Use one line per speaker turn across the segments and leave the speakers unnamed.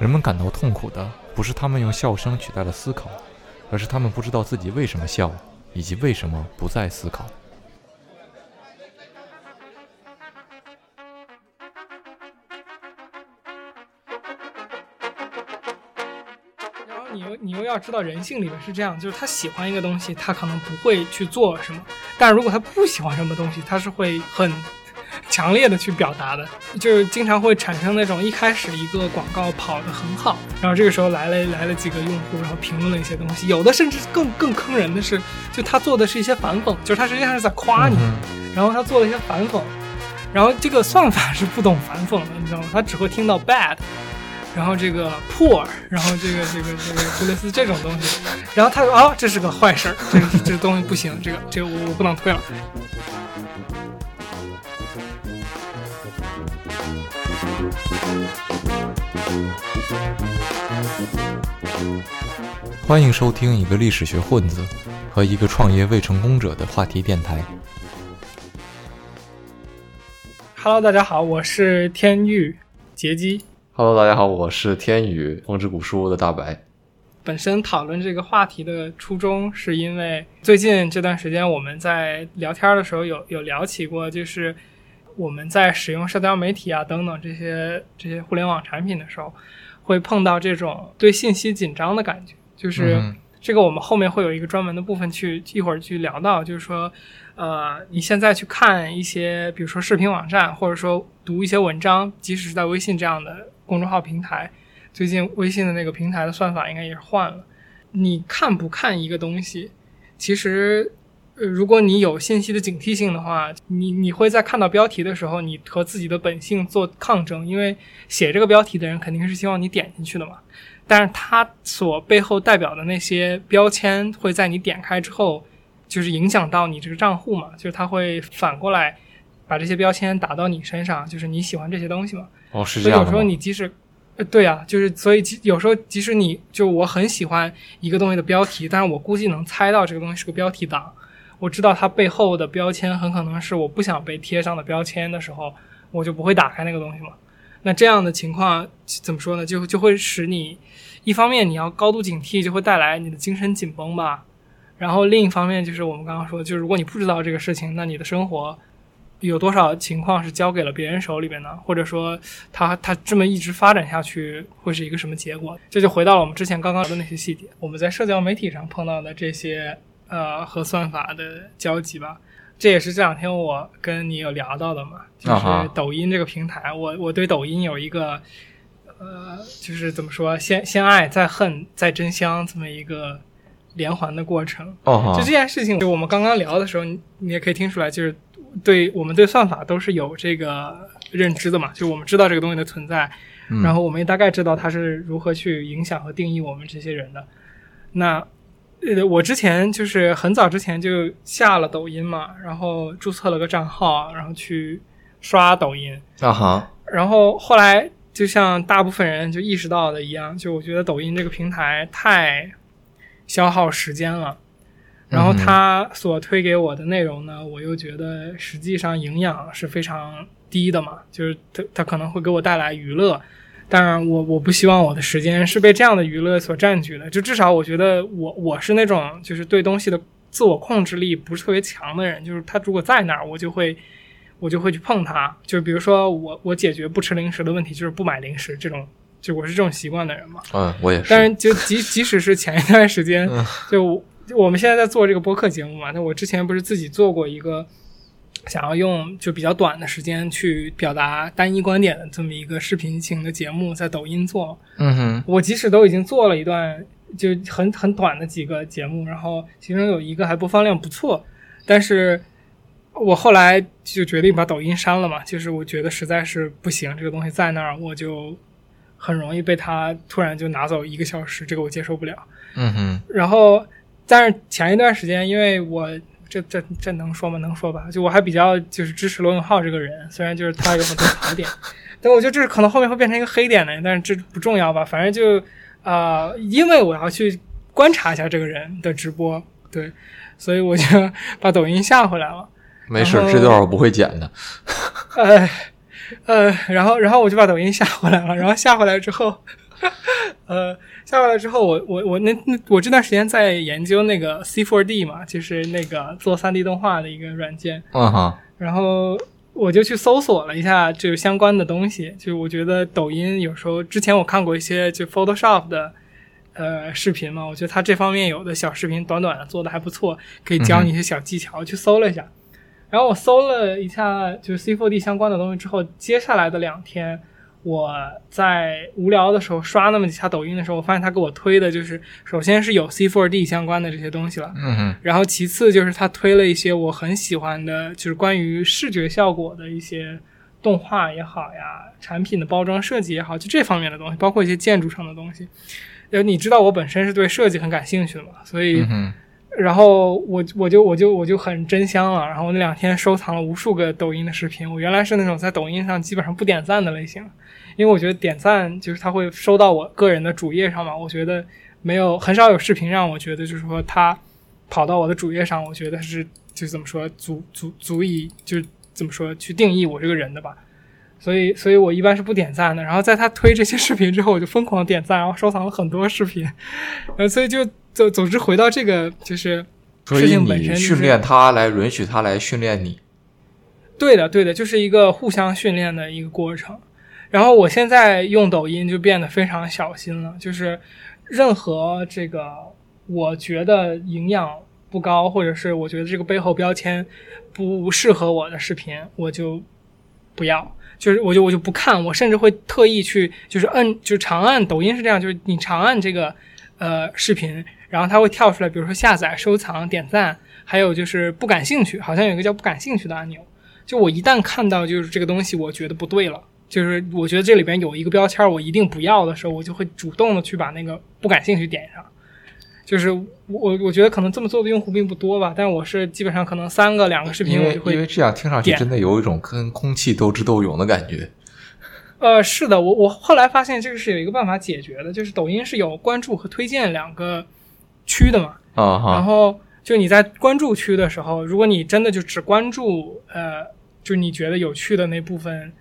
人们感到痛苦的不是他们用笑声取代了思考，而是他们不知道自己为什么笑，以及为什么不再思考。
然后你又你又要知道人性里面是这样，就是他喜欢一个东西，他可能不会去做什么；但如果他不喜欢什么东西，他是会很强烈的去表达的，就是经常会产生那种一开始一个广告跑得很好，然后这个时候来了来了几个用户，然后评论了一些东西，有的甚至更更坑人的是，就他做的是一些反讽，就是他实际上是在夸你，然后他做了一些反讽，然后这个算法是不懂反讽的，你知道吗？他只会听到 bad。然后这个 poor，然后这个这个这个就类似这种东西，然后他说啊，这是个坏事儿，这个这个东西不行，这个这个我我不能退了。
欢迎收听一个历史学混子和一个创业未成功者的话题电台。
Hello，大家好，我是天域杰基。
Hello，大家好，我是天宇风之谷书屋的大白。
本身讨论这个话题的初衷，是因为最近这段时间我们在聊天的时候有有聊起过，就是我们在使用社交媒体啊等等这些这些互联网产品的时候，会碰到这种对信息紧张的感觉。就是
嗯
这个，我们后面会有一个专门的部分去一会儿去聊到，就是说，呃，你现在去看一些，比如说视频网站，或者说读一些文章，即使是在微信这样的公众号平台，最近微信的那个平台的算法应该也是换了。你看不看一个东西，其实，呃，如果你有信息的警惕性的话，你你会在看到标题的时候，你和自己的本性做抗争，因为写这个标题的人肯定是希望你点进去的嘛。但是它所背后代表的那些标签，会在你点开之后，就是影响到你这个账户嘛，就是它会反过来把这些标签打到你身上，就是你喜欢这些东西嘛。
哦，是
所以有时候？你即使，呃，对啊，就是所以即有时候即使你就我很喜欢一个东西的标题，但是我估计能猜到这个东西是个标题党，我知道它背后的标签很可能是我不想被贴上的标签的时候，我就不会打开那个东西嘛。那这样的情况怎么说呢？就就会使你一方面你要高度警惕，就会带来你的精神紧绷吧。然后另一方面就是我们刚刚说，就是如果你不知道这个事情，那你的生活有多少情况是交给了别人手里边呢？或者说它它这么一直发展下去会是一个什么结果？这就回到了我们之前刚刚的那些细节，我们在社交媒体上碰到的这些呃和算法的交集吧。这也是这两天我跟你有聊到的嘛，就是抖音这个平台，我我对抖音有一个呃，就是怎么说，先先爱再恨再真香这么一个连环的过程。就这，件事情，就我们刚刚聊的时候，你你也可以听出来，就是对我们对算法都是有这个认知的嘛，就我们知道这个东西的存在，
嗯
然后我们也大概知道它是如何去影响和定义我们这些人的。那呃，我之前就是很早之前就下了抖音嘛，然后注册了个账号，然后去刷抖音，
啊哈，
然后后来就像大部分人就意识到的一样，就我觉得抖音这个平台太消耗时间了。然后它所推给我的内容呢，我又觉得实际上营养是非常低的嘛，就是它它可能会给我带来娱乐，当然我我不希望我的时间是被这样的娱乐所占据的，就至少我觉得我我是那种就是对东西的自我控制力不是特别强的人，就是他如果在那儿，我就会我就会去碰它，就比如说我我解决不吃零食的问题，就是不买零食这种，就我是这种习惯的人嘛。
嗯，我也是。
但是就即即使是前一段时间
嗯，
就我们现在在做这个播客节目嘛，那我之前不是自己做过一个想要用就比较短的时间去表达单一观点的这么一个视频型的节目，在抖音做。
嗯哼，
我即使都已经做了一段就很很短的几个节目，然后其中有一个还播放量不错，但是我后来就决定把抖音删了嘛，就是我觉得实在是不行，这个东西在那儿，我就很容易被它突然就拿走一个小时，这个我接受不了。
嗯哼，
然后，但是前一段时间，因为我这这这能说吗？能说吧？就我还比较就是支持罗永浩这个人，虽然就是他有很多槽点，但我觉得这是可能后面会变成一个黑点的，但是这不重要吧？反正就呃，因为我要去观察一下这个人的直播，对，所以我就把抖音下回来了。
没事这段我不会剪的。
呃呃，然后然后我就把抖音下回来了，然后下回来之后，呃，下来之后，我我我那那我这段时间在研究那个 C4D 嘛，就是那个做 3D 动画的一个软件，
嗯哈，
然后我就去搜索了一下，就是相关的东西。就我觉得抖音有时候之前我看过一些就 Photoshop 的呃视频嘛，我觉得它这方面有的小视频短短的做的还不错，可以教你一些小技巧。我去搜了一下，然后我搜了一下就是 C4D 相关的东西之后，接下来的两天。我在无聊的时候刷那么几下抖音的时候，我发现他给我推的就是，首先是有 C4D 相关的这些东西了，
嗯哼，
然后其次就是他推了一些我很喜欢的，就是关于视觉效果的一些动画也好呀，产品的包装设计也好，就这方面的东西，包括一些建筑上的东西。呃，你知道我本身是对设计很感兴趣的嘛，所以。
嗯
然后我我就我就我就很真香了，然后我那两天收藏了无数个抖音的视频。我原来是那种在抖音上基本上不点赞的类型，因为我觉得点赞就是它会收到我个人的主页上嘛。我觉得没有很少有视频让我觉得就是说它跑到我的主页上，我觉得是就怎么说足足足以就是怎么说去定义我这个人的吧。所以所以我一般是不点赞的。然后在他推这些视频之后，我就疯狂点赞，然后收藏了很多视频。呃，所以就。总总之，回到这个就是事情本身，
训练他来允许他来训练你。
对的，对的，就是一个互相训练的一个过程。然后我现在用抖音就变得非常小心了，就是任何这个我觉得营养不高，或者是我觉得这个背后标签不适合我的视频，我就不要，就是我就我就不看，我甚至会特意去就是摁，就长按。抖音是这样，就是你长按这个呃视频。然后它会跳出来，比如说下载、收藏、点赞，还有就是不感兴趣，好像有一个叫不感兴趣的按钮。就我一旦看到就是这个东西，我觉得不对了，就是我觉得这里边有一个标签我一定不要的时候，我就会主动的去把那个不感兴趣点上。就是我我觉得可能这么做的用户并不多吧，但我是基本上可能三个两个视频我就会
因为这样听上去真的有一种跟空气斗智斗勇的感觉。
呃，是的，我我后来发现这个是有一个办法解决的，就是抖音是有关注和推荐两个。区的嘛，啊然后就你在关注区的时候，如果你真的就只关注呃，就你觉得有趣的那部分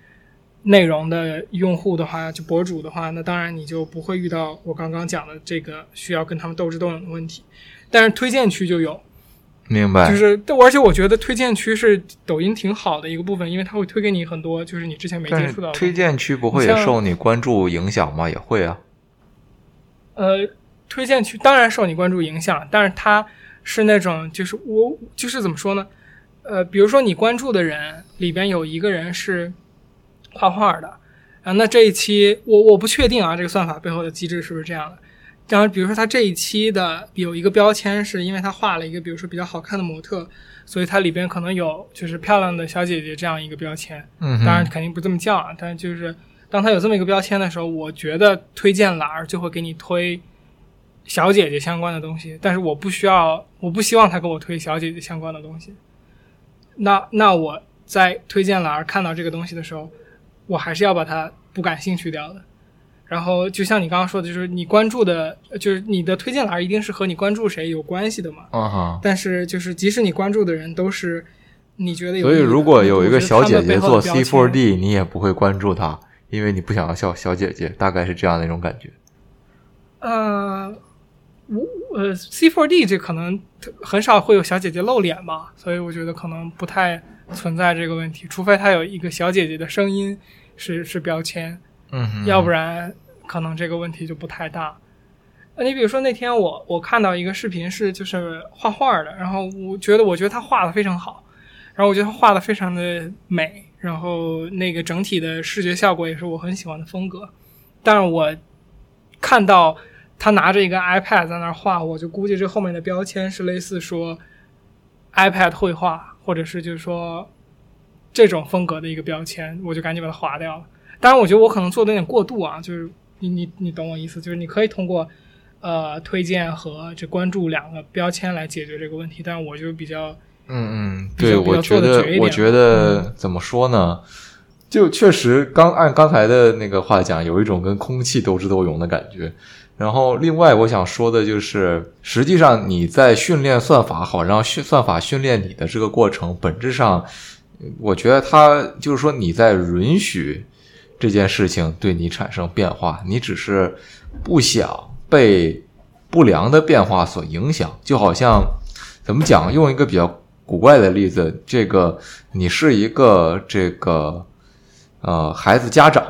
内容的用户的话，就博主的话，那当然你就不会遇到我刚刚讲的这个需要跟他们斗智斗勇的问题。但是推荐区就有，
明白？
就是，而且我觉得推荐区是抖音挺好的一个部分，因为它会推给你很多就是你之前没接触到的。
推荐区不会也受你关注影响吗？也会啊。
呃。推荐区当然受你关注影响，但是它是那种就是我就是怎么说呢？呃，比如说你关注的人里边有一个人是画画的啊，那这一期我我不确定啊，这个算法背后的机制是不是这样的？然后比如说他这一期的有一个标签是因为他画了一个比如说比较好看的模特，所以它里边可能有就是漂亮的小姐姐这样一个标签。
嗯，
当然肯定不这么叫啊，但就是当他有这么一个标签的时候，我觉得推荐栏儿就会给你推。小姐姐相关的东西，但是我不需要，我不希望他给我推小姐姐相关的东西。那那我在推荐栏看到这个东西的时候，我还是要把它不感兴趣掉的。然后就像你刚刚说的，就是你关注的，就是你的推荐栏一定是和你关注谁有关系的嘛。
啊哈。
但是就是即使你关注的人都是你觉得有，
所以如果有一个小姐姐做 C four D，你也不会关注她，因为你不想要小小姐姐，大概是这样的一种感觉。
呃。我呃，C4D 这可能很少会有小姐姐露脸吧，所以我觉得可能不太存在这个问题，除非她有一个小姐姐的声音是是标签，
嗯，
要不然可能这个问题就不太大。那你比如说那天我我看到一个视频是就是画画的，然后我觉得我觉得他画的非常好，然后我觉得他画的非常的美，然后那个整体的视觉效果也是我很喜欢的风格，但是我看到。他拿着一个 iPad 在那儿画，我就估计这后面的标签是类似说 iPad 绘画，或者是就是说这种风格的一个标签，我就赶紧把它划掉了。当然，我觉得我可能做的有点过度啊，就是你你你懂我意思，就是你可以通过呃推荐和这关注两个标签来解决这个问题，但是我就比较
嗯嗯，对，我觉得我觉得怎么说呢？就确实刚按刚才的那个话讲，有一种跟空气斗智斗勇的感觉。然后，另外我想说的就是，实际上你在训练算法，好让训算法训练你的这个过程，本质上，我觉得他就是说你在允许这件事情对你产生变化，你只是不想被不良的变化所影响。就好像怎么讲？用一个比较古怪的例子，这个你是一个这个呃孩子家长，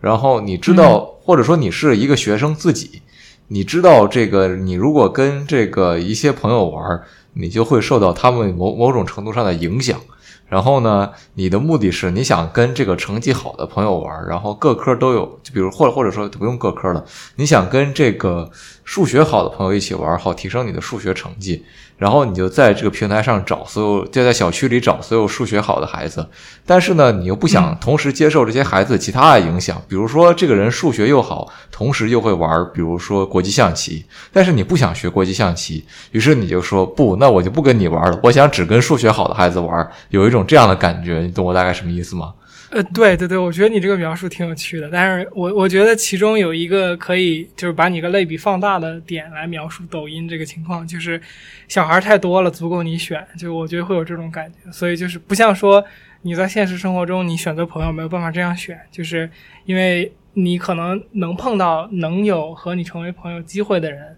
然后你知道，或者说你是一个学生自己。你知道这个，你如果跟这个一些朋友玩，你就会受到他们某某种程度上的影响。然后呢，你的目的是你想跟这个成绩好的朋友玩，然后各科都有，就比如或者或者说不用各科了，你想跟这个数学好的朋友一起玩，好提升你的数学成绩。然后你就在这个平台上找所有，就在小区里找所有数学好的孩子，但是呢，你又不想同时接受这些孩子其他的影响，比如说这个人数学又好，同时又会玩，比如说国际象棋，但是你不想学国际象棋，于是你就说不，那我就不跟你玩了，我想只跟数学好的孩子玩，有一种这样的感觉，你懂我大概什么意思吗？
呃，对对对，我觉得你这个描述挺有趣的，但是我我觉得其中有一个可以就是把你个类比放大的点来描述抖音这个情况，就是小孩太多了，足够你选，就我觉得会有这种感觉，所以就是不像说你在现实生活中你选择朋友没有办法这样选，就是因为你可能能碰到能有和你成为朋友机会的人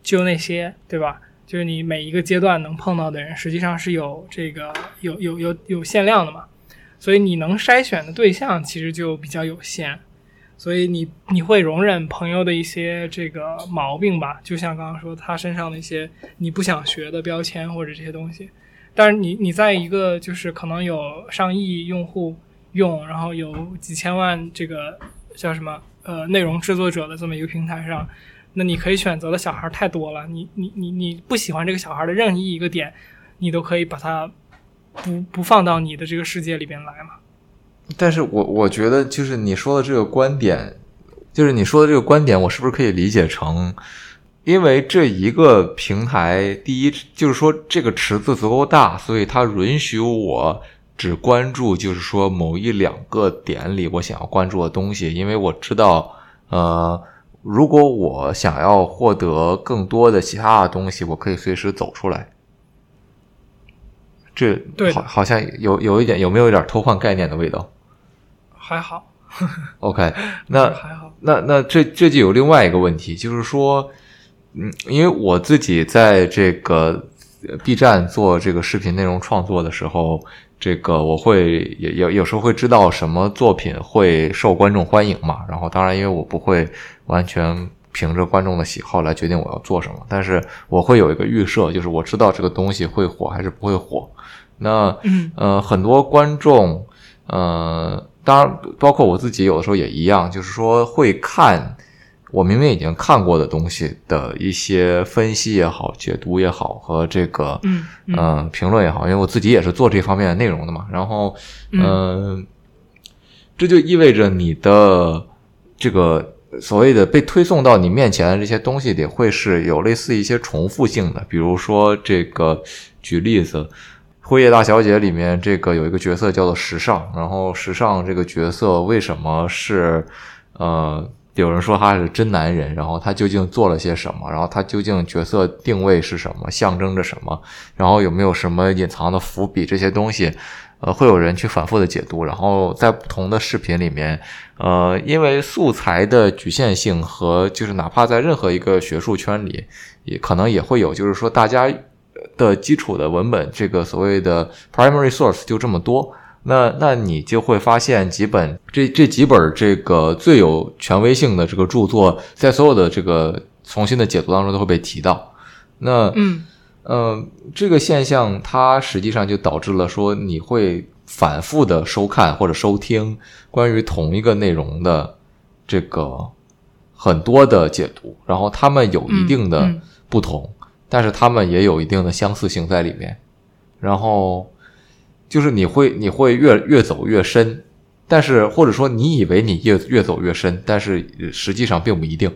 就那些，对吧？就是你每一个阶段能碰到的人实际上是有这个有有有有限量的嘛。所以你能筛选的对象其实就比较有限，所以你你会容忍朋友的一些这个毛病吧？就像刚刚说他身上的一些你不想学的标签或者这些东西，但是你你在一个就是可能有上亿用户用，然后有几千万这个叫什么呃内容制作者的这么一个平台上，那你可以选择的小孩太多了，你你你你不喜欢这个小孩的任意一个点，你都可以把它。不不放到你的这个世界里边来嘛？
但是我我觉得就是你说的这个观点，就是你说的这个观点，我是不是可以理解成，因为这一个平台，第一就是说这个池子足够大，所以它允许我只关注，就是说某一两个点里我想要关注的东西，因为我知道，呃，如果我想要获得更多的其他的东西，我可以随时走出来。这好好像有有一点有没有一点偷换概念的味道？
还好。
OK，那
还好。
那那这这就有另外一个问题，就是说，嗯，因为我自己在这个 B 站做这个视频内容创作的时候，这个我会也有有时候会知道什么作品会受观众欢迎嘛。然后当然，因为我不会完全。凭着观众的喜好来决定我要做什么，但是我会有一个预设，就是我知道这个东西会火还是不会火。那呃，很多观众，呃，当然包括我自己，有的时候也一样，就是说会看我明明已经看过的东西的一些分析也好、解读也好和这个嗯评论也好，因为我自己也是做这方面的内容的嘛。然后嗯，这就意味着你的这个。所谓的被推送到你面前的这些东西里，会是有类似一些重复性的。比如说，这个举例子，《辉夜大小姐》里面这个有一个角色叫做时尚，然后时尚这个角色为什么是呃，有人说他是真男人，然后他究竟做了些什么？然后他究竟角色定位是什么？象征着什么？然后有没有什么隐藏的伏笔？这些东西。呃，会有人去反复的解读，然后在不同的视频里面，呃，因为素材的局限性和就是哪怕在任何一个学术圈里，也可能也会有，就是说大家的基础的文本，这个所谓的 primary source 就这么多，那那你就会发现几本这这几本这个最有权威性的这个著作，在所有的这个重新的解读当中都会被提到，那
嗯。
呃，这个现象它实际上就导致了说你会反复的收看或者收听关于同一个内容的这个很多的解读，然后他们有一定的不同，但是他们也有一定的相似性在里面，然后就是你会你会越越走越深，但是或者说你以为你越越走越深，但是实际上并不一定。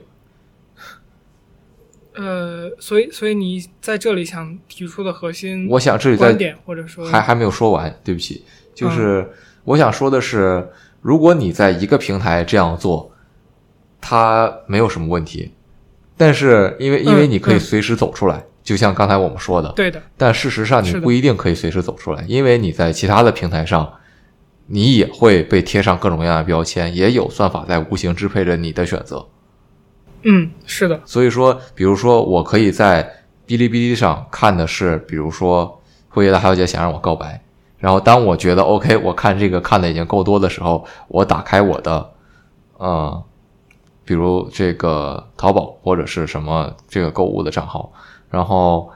呃，所以，所以你在这里想提出的核心，
我想这里
观点或者说
还还没有说完，对不起，就是我想说的是，如果你在一个平台这样做，它没有什么问题，但是因为因为你可以随时走出来，就像刚才我们说的，
对的，
但事实上你不一定可以随时走出来，因为你在其他的平台上，你也会被贴上各种各样的标签，也有算法在无形支配着你的选择。
嗯，是的。
所以说，比如说，我可以在哔哩哔哩上看的是，比如说辉爷的海小姐想让我告白，然后当我觉得 OK，我看这个看的已经够多的时候，我打开我的，嗯，比如这个淘宝或者是什么这个购物的账号，然后，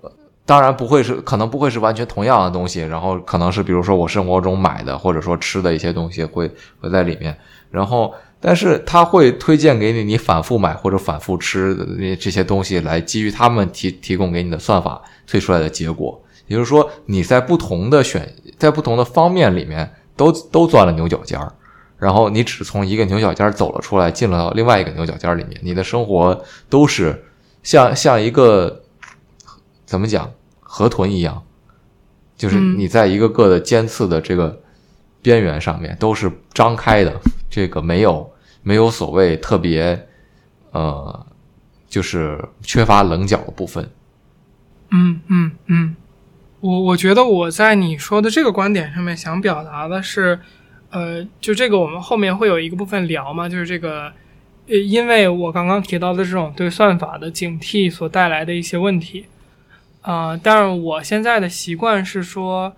呃当然不会是，可能不会是完全同样的东西，然后可能是比如说我生活中买的或者说吃的一些东西会会在里面，然后。但是他会推荐给你你反复买或者反复吃的这些东西，来基于他们提提供给你的算法推出来的结果。也就是说，你在不同的选在不同的方面里面都都钻了牛角尖儿，然后你只从一个牛角尖走了出来，进了另外一个牛角尖里面，你的生活都是像像一个怎么讲河豚一样，就是你在一个个的尖刺的这个边缘上面都是张开的。这个没有没有所谓特别，呃，就是缺乏棱角的部分。
嗯嗯嗯，我我觉得我在你说的这个观点上面想表达的是，呃，就这个我们后面会有一个部分聊嘛，就是这个，呃，因为我刚刚提到的这种对算法的警惕所带来的一些问题，啊，但是我现在的习惯是说，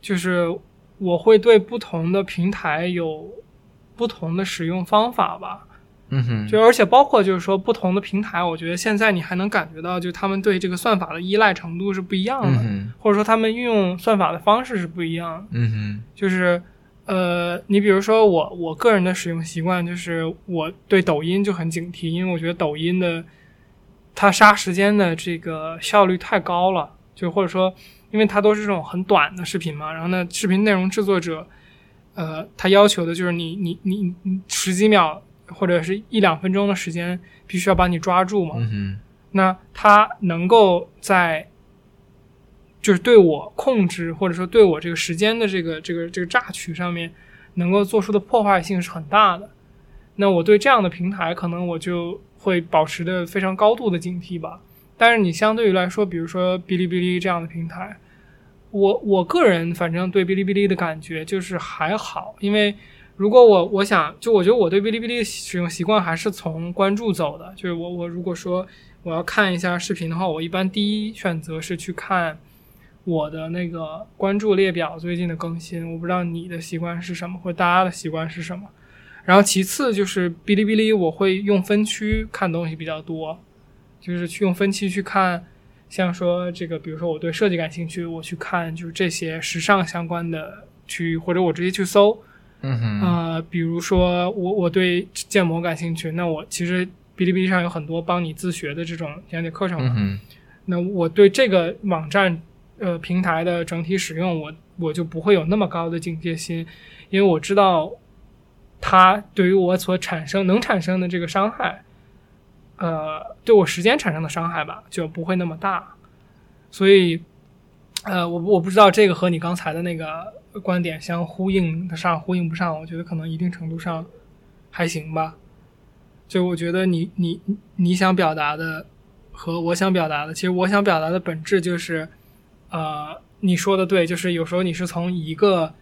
就是我会对不同的平台有。不同的使用方法吧，
嗯哼，
就而且包括就是说不同的平台，我觉得现在你还能感觉到，就他们对这个算法的依赖程度是不一样的，或者说他们运用算法的方式是不一样的，
嗯哼，
就是呃，你比如说我我个人的使用习惯，就是我对抖音就很警惕，因为我觉得抖音的它杀时间的这个效率太高了，就或者说因为它都是这种很短的视频嘛，然后呢，视频内容制作者。呃，他要求的就是你，你，你，你十几秒或者是一两分钟的时间，必须要把你抓住嘛。
嗯
那他能够在，就是对我控制或者说对我这个时间的这个这个这个榨取上面，能够做出的破坏性是很大的。那我对这样的平台，可能我就会保持的非常高度的警惕吧。但是你相对于来说，比如说哔哩哔哩这样的平台。我我个人反正对哔哩哔哩的感觉就是还好，因为如果我我想就我觉得我对哔哩哔哩使用习惯还是从关注走的，就是我我如果说我要看一下视频的话，我一般第一选择是去看我的那个关注列表最近的更新。我不知道你的习惯是什么，或者大家的习惯是什么。然后其次就是哔哩哔哩，我会用分区看东西比较多，就是去用分区去看。像说这个，比如说我对设计感兴趣，我去看就是这些时尚相关的区域，或者我直接去搜。
嗯哼。
呃，比如说我我对建模感兴趣，那我其实哔哩哔哩上有很多帮你自学的这种讲解课程嘛。
嗯
那我对这个网站呃平台的整体使用，我我就不会有那么高的警戒心，因为我知道它对于我所产生能产生的这个伤害。呃，对我时间产生的伤害吧，就不会那么大，所以，呃，我我不知道这个和你刚才的那个观点相呼应的上，呼应不上，我觉得可能一定程度上还行吧。就我觉得你你你想表达的和我想表达的，其实我想表达的本质就是，呃，你说的对，就是有时候你是从一个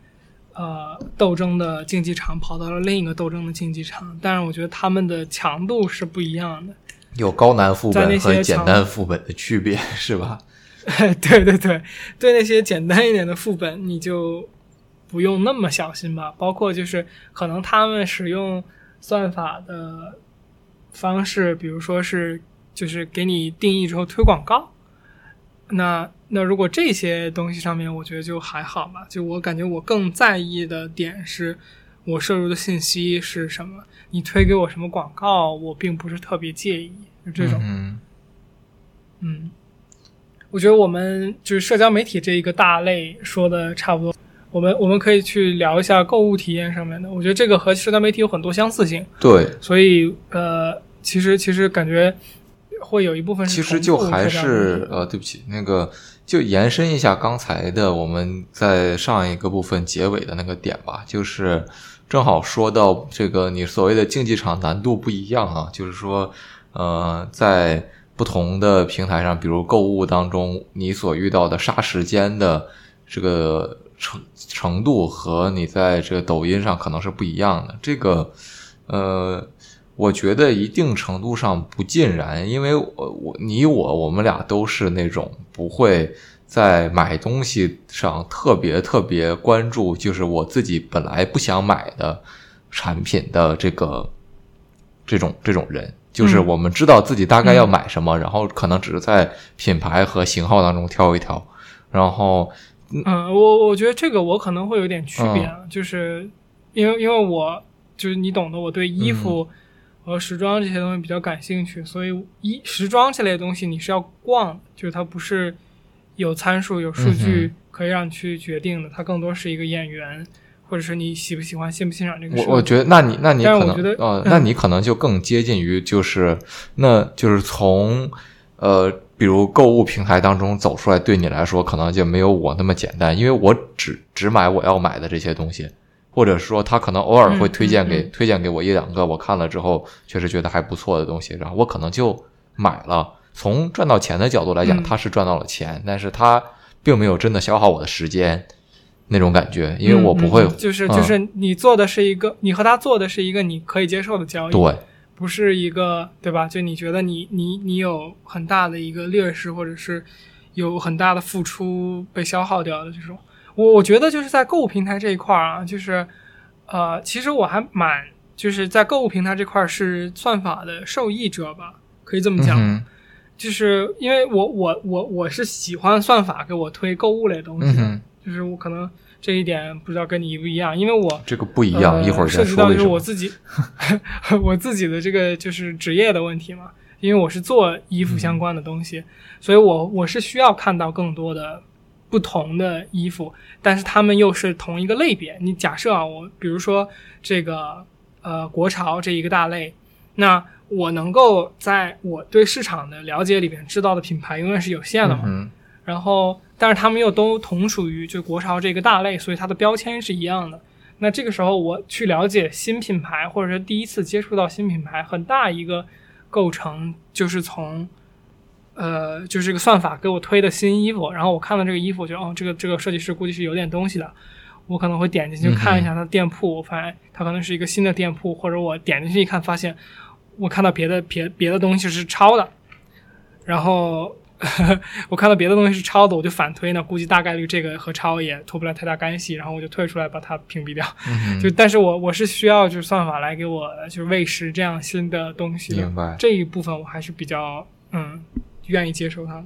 呃斗争的竞技场跑到了另一个斗争的竞技场，但是我觉得他们的强度是不一样的。
有高难副本和简单副本的区别是吧？
对对对，对那些简单一点的副本，你就不用那么小心吧。包括就是可能他们使用算法的方式，比如说是就是给你定义之后推广告。那那如果这些东西上面，我觉得就还好吧。就我感觉我更在意的点是我摄入的信息是什么。你推给我什么广告，我并不是特别介意，就这种。
嗯，
嗯，我觉得我们就是社交媒体这一个大类说的差不多，我们我们可以去聊一下购物体验上面的。我觉得这个和社交媒体有很多相似性。
对，
所以呃，其实其实感觉会有一部分。
其实就还是呃，对不起，那个就延伸一下刚才的我们在上一个部分结尾的那个点吧，就是。正好说到这个，你所谓的竞技场难度不一样啊，就是说，呃，在不同的平台上，比如购物当中，你所遇到的杀时间的这个程程度和你在这个抖音上可能是不一样的。这个，呃，我觉得一定程度上不尽然，因为我我你我我们俩都是那种不会在买东西上特别特别关注，就是我自己本来不想买的产品的这个这种这种人。就是我们知道自己大概要买什么，然后可能只是在品牌和型号当中挑一挑，然后，
嗯，我我觉得这个我可能会有点区别，就是因为因为我就是你懂得，我对衣服和时装这些东西比较感兴趣，所以衣时装这类东西你是要逛，就是它不是有参数有数据可以让你去决定的，它更多是一个演员。或者是你喜不喜欢、欣不欣赏这个？
我我觉得，那你那你可能呃，那你可能就更接近于就是，那就是从呃，比如购物平台当中走出来，对你来说可能就没有我那么简单，因为我只只买我要买的这些东西，或者说他可能偶尔会推荐给推荐给我一两个我看了之后确实觉得还不错的东西，然后我可能就买了。从赚到钱的角度来讲，他是赚到了钱，但是他并没有真的消耗我的时间。那种感觉，因为我不会，
就是就是你做的是一个，你和他做的是一个你可以接受的交易，
对，
不是一个，对吧？就你觉得你你你有很大的一个劣势，或者是有很大的付出被消耗掉的这种，我我觉得就是在购物平台这一块啊，就是呃，其实我还蛮就是在购物平台这块是算法的受益者吧，可以这么讲，就是因为我我我我是喜欢算法给我推购物类东西的。就是我可能这一点不知道跟你一不一样，因为我
这个不一样，一会儿
涉及到就是我自己，我自己的这个就是职业的问题嘛。因为我是做衣服相关的东西，所以我我是需要看到更多的不同的衣服，但是它们又是同一个类别。你假设啊，我比如说这个呃国潮这一个大类，那我能够在我对市场的了解里边知道的品牌永远是有限的嘛。然后。但是他们又都同属于就国潮这个大类，所以它的标签是一样的。那这个时候我去了解新品牌，或者说第一次接触到新品牌，很大一个构成就是从，呃，就是这个算法给我推的新衣服，然后我看到这个衣服，我觉得哦，这个这个设计师估计是有点东西的，我可能会点进去看一下他的店铺，我发现他可能是一个新的店铺，或者我点进去一看，发现我看到别的别别的东西是抄的，然后。我看到别的东西是抄的，我就反推呢，估计大概率这个和抄也脱不了太大干系，然后我就退出来把它屏蔽掉。就但是我我是需要就是算法来给我就是喂食这样新的东西
的，
这一部分我还是比较嗯愿意接受它的。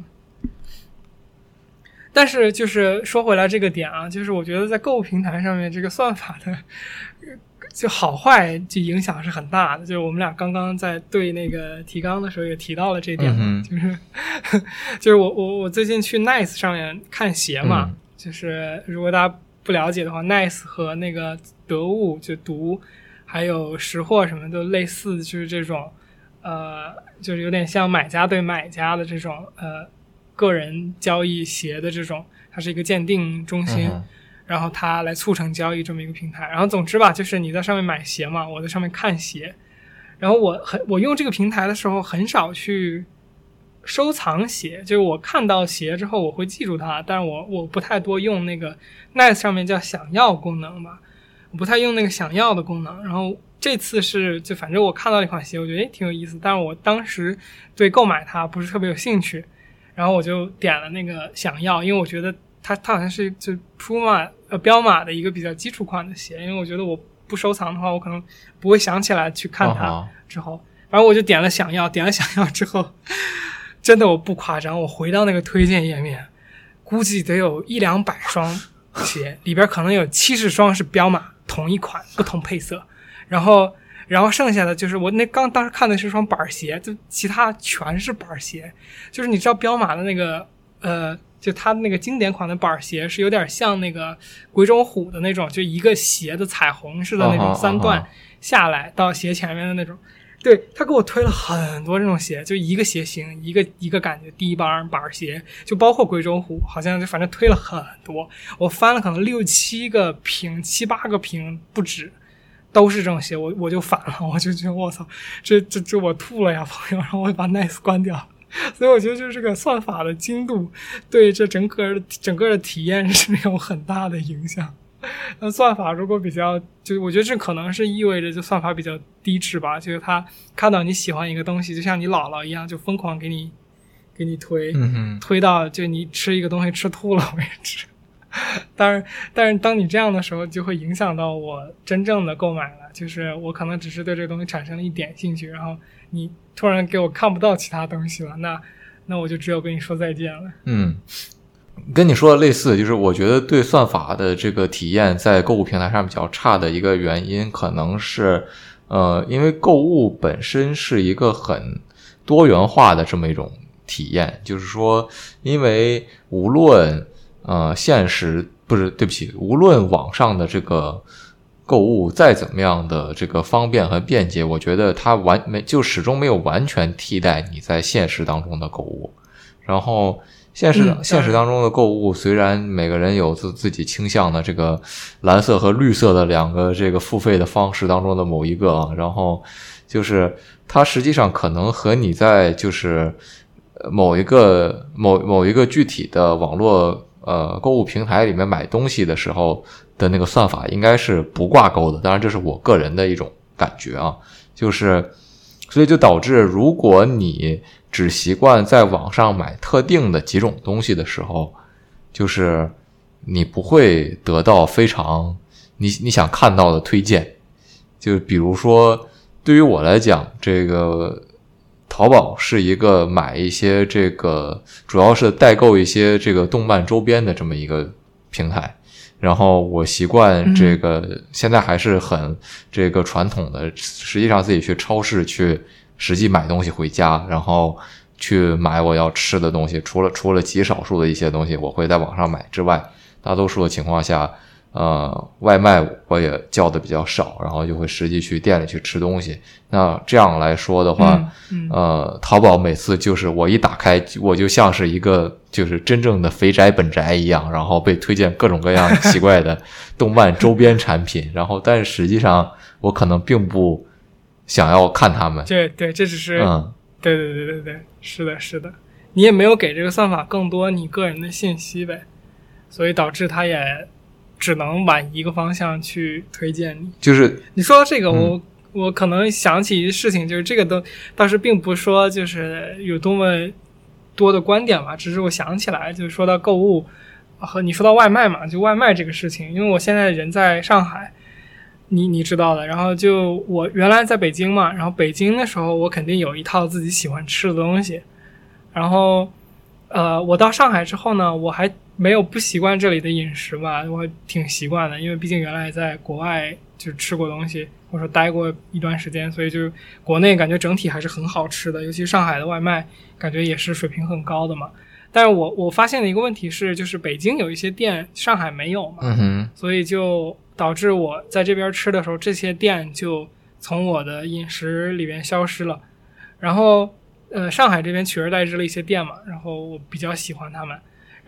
但是就是说回来这个点啊，就是我觉得在购物平台上面这个算法的。就好坏就影响是很大的，就是我们俩刚刚在对那个提纲的时候也提到了这点，就是 就是我我我最近去 Nice 上面看鞋嘛，就是如果大家不了解的话，Nice 和那个得物就读还有识货什么都类似，就是这种呃，就是有点像买家对买家的这种呃个人交易鞋的这种，它是一个鉴定中心。然后它来促成交易这么一个平台，然后总之吧，就是你在上面买鞋嘛，我在上面看鞋，然后我很我用这个平台的时候很少去收藏鞋，就是我看到鞋之后我会记住它，但是我我不太多用那个 Nice 上面叫想要功能吧，我不太用那个想要的功能。然后这次是就反正我看到一款鞋，我觉得诶挺有意思，但是我当时对购买它不是特别有兴趣，然后我就点了那个想要，因为我觉得它它好像是就 Puma。呃，彪马的一个比较基础款的鞋，因为我觉得我不收藏的话，我可能不会想起来去看它。之后，反正我就点了想要，点了想要之后，真的我不夸张，我回到那个推荐页面，估计得有一两百双鞋，里边可能有七十双是彪马同一款不同配色，然后，然后剩下的就是我那刚当时看的是双板鞋，就其他全是板鞋，就是你知道彪马的那个呃。就它那个经典款的板鞋是有点像那个鬼冢虎的那种，就一个鞋的彩虹似的那种三段下来到鞋前面的那种。对他给我推了很多这种鞋，就一个鞋型一个一个感觉低帮板鞋，就包括鬼冢虎，好像就反正推了很多。我翻了可能六七个屏七八个屏不止，都是这种鞋，我我就反了，我就觉得我操，这这这我吐了呀，朋友，然后我把 Nice 关掉。所以我觉得就是这个算法的精度对这整个整个的体验是有很大的影响。那算法如果比较，就我觉得这可能是意味着就算法比较低质吧，就是他看到你喜欢一个东西，就像你姥姥一样，就疯狂给你给你推，嗯推到就你吃一个东西吃吐了为止。当然，但是当你这样的时候，就会影响到我真正的购买了。就是我可能只是对这个东西产生了一点兴趣，然后你突然给我看不到其他东西了，那那我就只有跟你说再见了。
嗯。跟你说的类似，就是我觉得对算法的这个体验在购物平台上比较差的一个原因，可能是，呃，因为购物本身是一个很多元化的这么一种体验，就是说，因为无论呃现实不是对不起，无论网上的这个购物再怎么样的这个方便和便捷，我觉得它完没就始终没有完全替代你在现实当中的购物，然后。现实现实当中的购物，虽然每个人有自自己倾向的这个蓝色和绿色的两个这个付费的方式当中的某一个啊，然后就是它实际上可能和你在就是某一个某某一个具体的网络呃购物平台里面买东西的时候的那个算法应该是不挂钩的。当然，这是我个人的一种感觉啊，就是所以就导致如果你。只习惯在网上买特定的几种东西的时候，就是你不会得到非常你你想看到的推荐。就比如说，对于我来讲，这个淘宝是一个买一些这个主要是代购一些这个动漫周边的这么一个平台。然后我习惯这个现在还是很这个传统的，实际上自己去超市去。实际买东西回家，然后去买我要吃的东西。除了除了极少数的一些东西我会在网上买之外，大多数的情况下，呃，外卖我也叫的比较少，然后就会实际去店里去吃东西。那这样来说的话，呃，淘宝每次就是我一打开，我就像是一个就是真正的肥宅本宅一样，然后被推荐各种各样 奇怪的动漫周边产品。然后，但是实际上我可能并不。想要看他们，
对对，这只是，嗯对对对对对，是的，是的，你也没有给这个算法更多你个人的信息呗，所以导致它也只能往一个方向去推荐你。
就是
你说到这个，我我可能想起一事情，就是这个都倒是并不说就是有多么多的观点吧，只是我想起来，就是说到购物和你说到外卖嘛，就外卖这个事情，因为我现在人在上海。你你知道的，然后就我原来在北京嘛，然后北京的时候我肯定有一套自己喜欢吃的东西，然后，呃，我到上海之后呢，我还没有不习惯这里的饮食吧，我挺习惯的，因为毕竟原来在国外就吃过东西，或者说待过一段时间，所以就国内感觉整体还是很好吃的，尤其上海的外卖感觉也是水平很高的嘛。但是我我发现的一个问题是，就是北京有一些店上海没有
嘛，
所以就。导致我在这边吃的时候，这些店就从我的饮食里边消失了。然后，呃，上海这边取而代之了一些店嘛，然后我比较喜欢他们。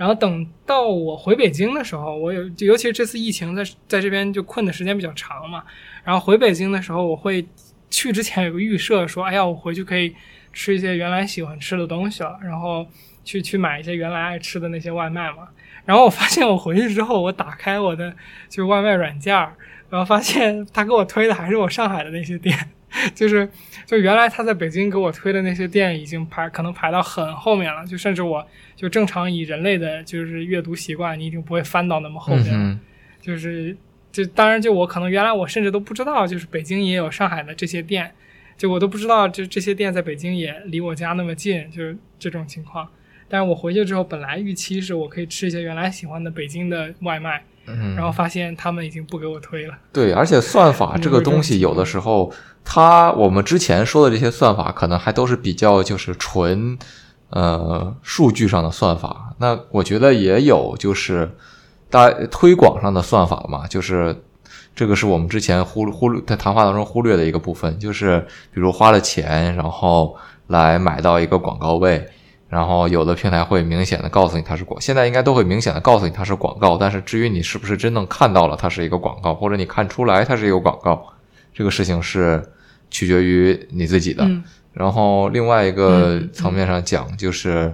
然后等到我回北京的时候，我有，尤其是这次疫情在在这边就困的时间比较长嘛。然后回北京的时候，我会去之前有个预设，说，哎呀，我回去可以吃一些原来喜欢吃的东西了，然后去去买一些原来爱吃的那些外卖嘛。然后我发现我回去之后，我打开我的就是外卖软件然后发现他给我推的还是我上海的那些店，就是就原来他在北京给我推的那些店已经排可能排到很后面了，就甚至我就正常以人类的就是阅读习惯，你已经不会翻到那么后面，就是就当然就我可能原来我甚至都不知道，就是北京也有上海的这些店，就我都不知道就这些店在北京也离我家那么近，就是这种情况。但是我回去之后，本来预期是我可以吃一些原来喜欢的北京的外卖，然后发现他们已经不给我推了。
对，而且算法这个东西，有的时候它我们之前说的这些算法，可能还都是比较就是纯呃数据上的算法。那我觉得也有就是大推广上的算法嘛，就是这个是我们之前忽忽略在谈话当中忽略的一个部分，就是比如花了钱，然后来买到一个广告位。然后有的平台会明显的告诉你它是广，现在应该都会明显的告诉你它是广告。但是至于你是不是真正看到了它是一个广告，或者你看出来它是一个广告，这个事情是取决于你自己的。然后另外一个层面上讲，就是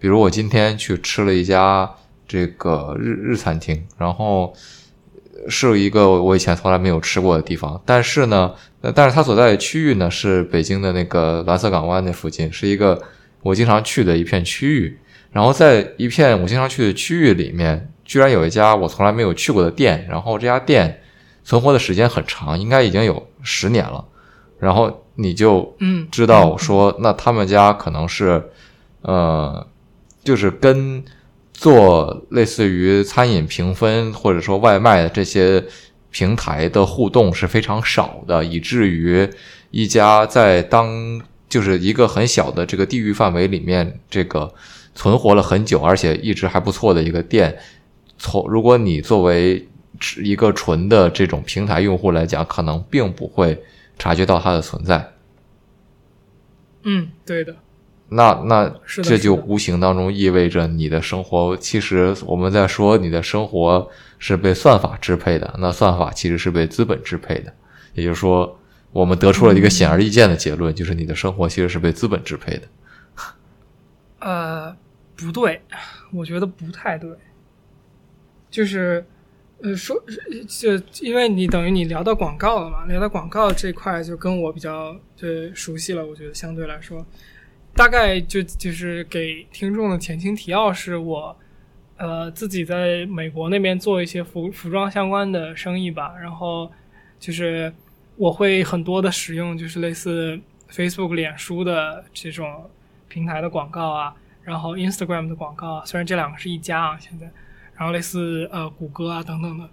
比如我今天去吃了一家这个日日餐厅，然后是一个我以前从来没有吃过的地方，但是呢，但是它所在的区域呢是北京的那个蓝色港湾那附近，是一个我经常去的一片区域。然后在一片我经常去的区域里面，居然有一家我从来没有去过的店，然后这家店存活的时间很长，应该已经有十年了。然后你就知道说，那他们家可能是，呃，就是跟做类似于餐饮评分或者说外卖的这些平台的互动是非常少的，以至于一家在当就是一个很小的这个地域范围里面这个。存活了很久，而且一直还不错的一个店，从如果你作为一个纯的这种平台用户来讲，可能并不会察觉到它的存在。
嗯，对的。
那那这就无形当中意味着你的生活，其实我们在说你的生活是被算法支配的，那算法其实是被资本支配的。也就是说，我们得出了一个显而易见的结论，就是你的生活其实是被资本支配的。
呃。不对，我觉得不太对。就是，呃，说就因为你等于你聊到广告了嘛，聊到广告这块就跟我比较就熟悉了。我觉得相对来说，大概就就是给听众的前情提要是我，呃，自己在美国那边做一些服服装相关的生意吧。然后就是我会很多的使用，就是类似 Facebook、脸书的这种平台的广告啊。然后 Instagram 的广告啊，虽然这两个是一家啊，现在，然后类似呃谷歌啊等等的，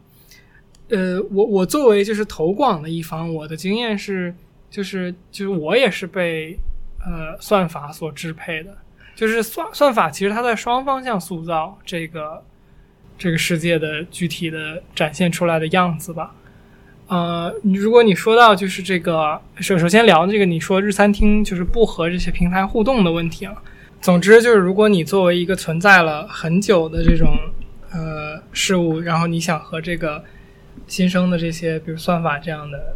呃，我我作为就是投广的一方，我的经验是，就是就是我也是被呃算法所支配的，就是算算法其实它在双方向塑造这个这个世界的具体的展现出来的样子吧，呃，如果你说到就是这个首首先聊这个，你说日餐厅就是不和这些平台互动的问题啊。总之就是，如果你作为一个存在了很久的这种呃事物，然后你想和这个新生的这些，比如算法这样的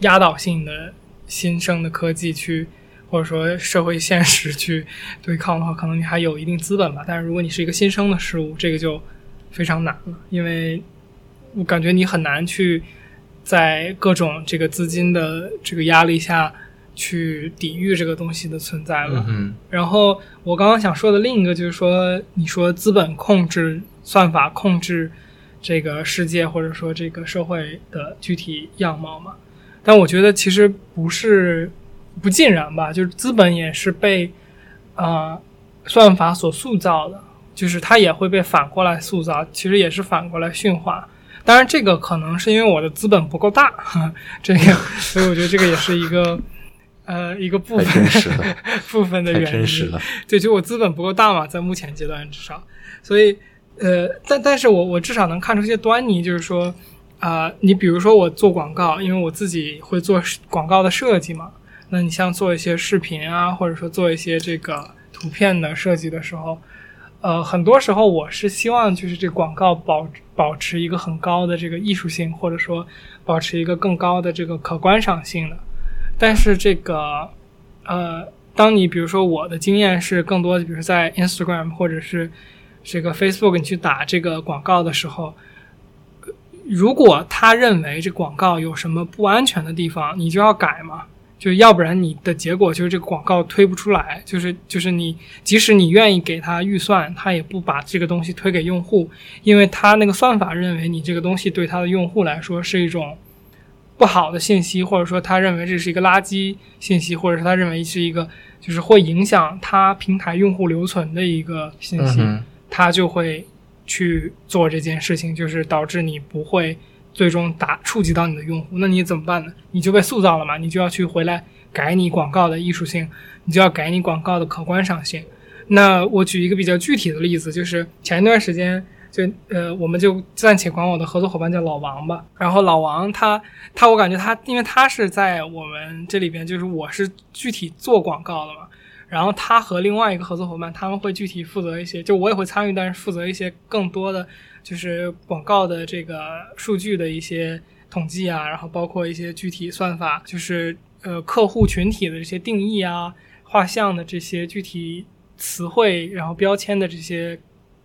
压倒性的新生的科技去，或者说社会现实去对抗的话，可能你还有一定资本吧。但是如果你是一个新生的事物，这个就非常难了，因为我感觉你很难去在各种这个资金的这个压力下。去抵御这个东西的存在了。嗯然后我刚刚想说的另一个就是说，你说资本控制算法控制这个世界或者说这个社会的具体样貌嘛？但我觉得其实不是不尽然吧，就是资本也是被啊算法所塑造的，就是它也会被反过来塑造，其实也是反过来驯化。当然，这个可能是因为我的资本不够大，这个，所以我觉得这个也是一个。呃，一个部分 部分的原因，对，就我资本不够大嘛，在目前阶段至少，所以呃，但但是我我至少能看出一些端倪，就是说啊，你比如说我做广告，因为我自己会做广告的设计嘛，那你像做一些视频啊，或者说做一些这个图片的设计的时候，呃，很多时候我是希望就是这广告保保持一个很高的这个艺术性，或者说保持一个更高的这个可观赏性的。但是这个，呃，当你比如说我的经验是更多，比如在 Instagram 或者是这个 Facebook 你去打这个广告的时候，如果他认为这广告有什么不安全的地方，你就要改嘛，就要不然你的结果就是这个广告推不出来，就是就是你即使你愿意给他预算，他也不把这个东西推给用户，因为他那个算法认为你这个东西对他的用户来说是一种。不好的信息，或者说他认为这是一个垃圾信息，或者是他认为是一个就是会影响他平台用户留存的一个信息，他就会去做这件事情，就是导致你不会最终打触及到你的用户。那你怎么办呢？你就被塑造了嘛？你就要去回来改你广告的艺术性，你就要改你广告的可观赏性。那我举一个比较具体的例子，就是前一段时间。就呃，我们就暂且管我的合作伙伴叫老王吧。然后老王他他，我感觉他，因为他是在我们这里边，就是我是具体做广告的嘛。然后他和另外一个合作伙伴，他们会具体负责一些，就我也会参与，但是负责一些更多的，就是广告的这个数据的一些统计啊，然后包括一些具体算法，就是呃客户群体的这些定义啊、画像的这些具体词汇，然后标签的这些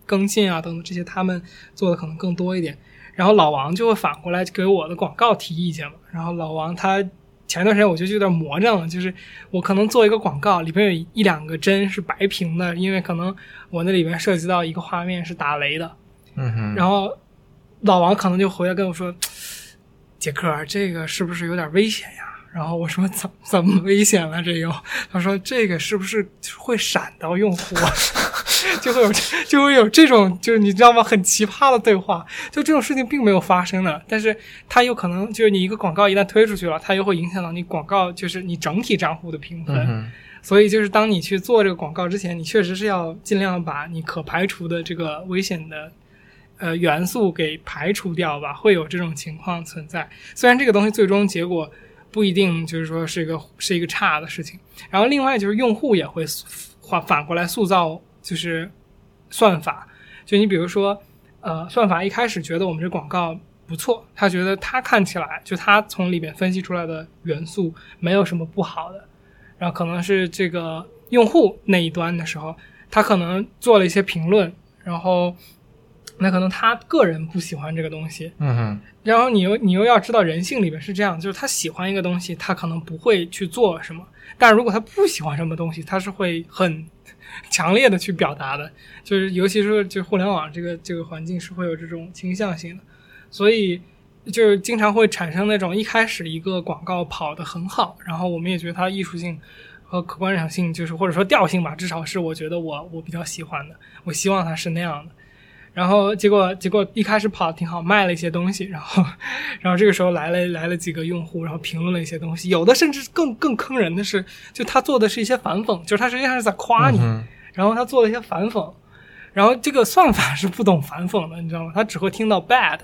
更新啊等等这些，他们做的可能更多一点。然后老王就会反过来给我的广告提意见嘛。然后老王他前段时间我就有点魔怔了，就是我可能做一个广告，里边有一两个帧是白屏的，因为可能我那里边涉及到一个画面是打雷的。
嗯哼。
然后老王可能就回来跟我说：“杰克，这个是不是有点危险呀？”然后我说：“怎怎么危险了？这又？”他说：“这个是不是会闪到用户？” 就会有就会有这种就是你知道吗？很奇葩的对话。就这种事情并没有发生的，但是它有可能就是你一个广告一旦推出去了，它又会影响到你广告就是你整体账户的评分。所以就是当你去做这个广告之前，你确实是要尽量把你可排除的这个危险的呃元素给排除掉吧。会有这种情况存在。虽然这个东西最终结果不一定就是说是一个是一个差的事情。然后另外就是用户也会反反过来塑造。就是算法，就你比如说，呃，算法一开始觉得我们这广告不错，他觉得他看起来就他从里面分析出来的元素没有什么不好的，然后可能是这个用户那一端的时候，他可能做了一些评论，然后那可能他个人不喜欢这个东西，
嗯哼，
然后你又你又要知道人性里面是这样，就是他喜欢一个东西，他可能不会去做什么，但如果他不喜欢什么东西，他是会很。强烈的去表达的，就是尤其是就互联网这个这个环境是会有这种倾向性的，所以就是经常会产生那种一开始一个广告跑得很好，然后我们也觉得它艺术性和可观赏性就是或者说调性吧，至少是我觉得我我比较喜欢的，我希望它是那样的。然后结果结果一开始跑的挺好，卖了一些东西，然后 然后这个时候来了来了几个用户，然后评论了一些东西，有的甚至更更坑人的是，就他做的是一些反讽，就是他实际上是在夸你，然后他做了一些反讽，然后这个算法是不懂反讽的，你知道吗？他只会听到 bad。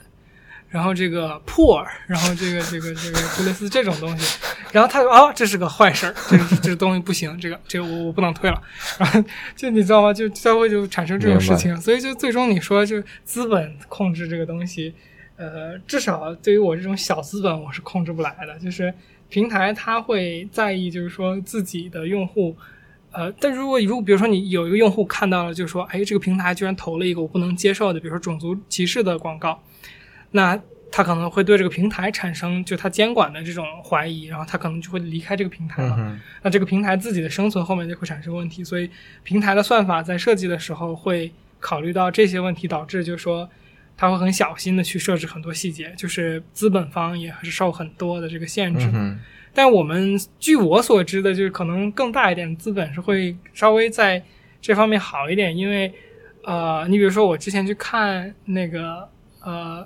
然后这个 poor，然后这个这个这个就类似这种东西，然后他说哦，这是个坏事儿，这个这个东西不行，这个这个我我不能退了。然后就你知道吗？就就会就产生这种事情，所以就最终你说就资本控制这个东西，呃，至少对于我这种小资本，我是控制不来的。就是平台它会在意，就是说自己的用户，呃，但如果如果比如说你有一个用户看到了，就是说，哎，这个平台居然投了一个我不能接受的，比如说种族歧视的广告。那他可能会对这个平台产生就他监管的这种怀疑，然后他可能就会离开这个平台了。那这个平台自己的生存后面就会产生问题，所以平台的算法在设计的时候会考虑到这些问题，导致就是说他会很小心的去设置很多细节，就是资本方也是受很多的这个限制。但我们据我所知的，就是可能更大一点的资本是会稍微在这方面好一点，因为呃，你比如说我之前去看那个呃。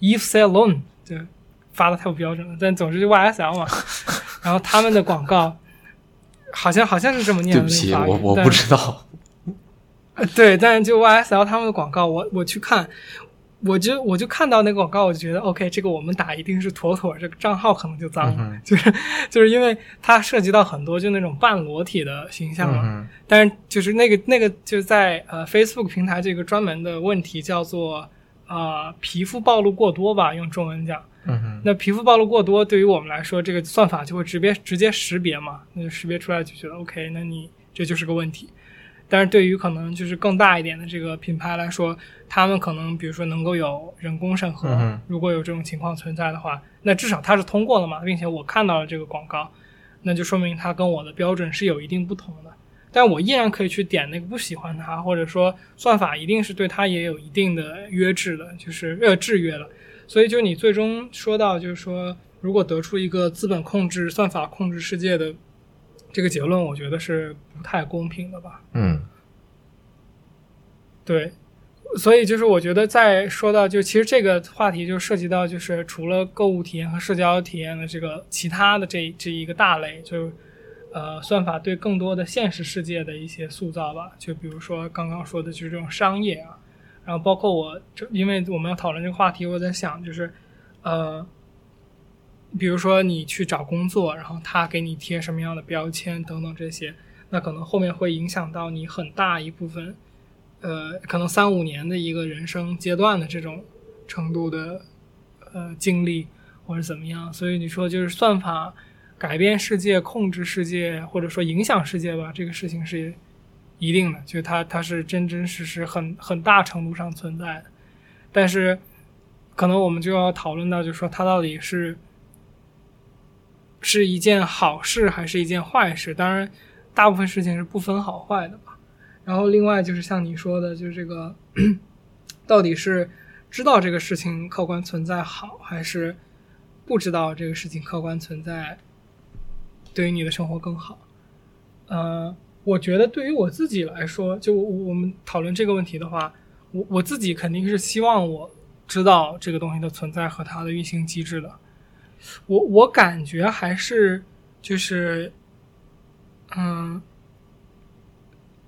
Eve Salon 就发的太不标准了，但总之就 YSL 嘛。然后他们的广告好像好像是这么念的。
对不起，我我不知道。
对，但是就 YSL 他们的广告，我我去看，我就我就看到那个广告，我就觉得 OK，这个我们打一定是妥妥，这个账号可能就脏了，就是就是因为它涉及到很多就那种半裸体的形象
嘛。
但是就是那个那个就在呃 Facebook 平台这个专门的问题叫做。啊，皮肤暴露过多吧，用中文讲。
嗯哼。
那皮肤暴露过多，对于我们来说，这个算法就会直接直接识别嘛，那就识别出来就觉得 OK，那你这就是个问题。但是对于可能就是更大一点的这个品牌来说，他们可能比如说能够有人工审核，如果有这种情况存在的话，那至少它是通过了嘛，并且我看到了这个广告，那就说明它跟我的标准是有一定不同的。但我依然可以去点那个不喜欢它，或者说算法一定是对它也有一定的约制的，就是呃制约了。所以就你最终说到，就是说如果得出一个资本控制、算法控制世界的这个结论，我觉得是不太公平的吧？
嗯，
对。所以就是我觉得在说到就其实这个话题就涉及到就是除了购物体验和社交体验的这个其他的这这一个大类就。呃，算法对更多的现实世界的一些塑造吧，就比如说刚刚说的，就是这种商业啊，然后包括我，因为我们要讨论这个话题，我在想，就是，呃，比如说你去找工作，然后他给你贴什么样的标签等等这些，那可能后面会影响到你很大一部分，呃，可能三五年的一个人生阶段的这种程度的呃经历或者怎么样，所以你说就是算法。改变世界、控制世界，或者说影响世界吧，这个事情是一定的，就它它是真真实实很很大程度上存在的。但是，可能我们就要讨论到，就是说它到底是是一件好事还是一件坏事？当然，大部分事情是不分好坏的吧。然后，另外就是像你说的，就是这个 到底是知道这个事情客观存在好，还是不知道这个事情客观存在？对于你的生活更好，呃，我觉得对于我自己来说，就我们讨论这个问题的话，我我自己肯定是希望我知道这个东西的存在和它的运行机制的。我我感觉还是就是，嗯，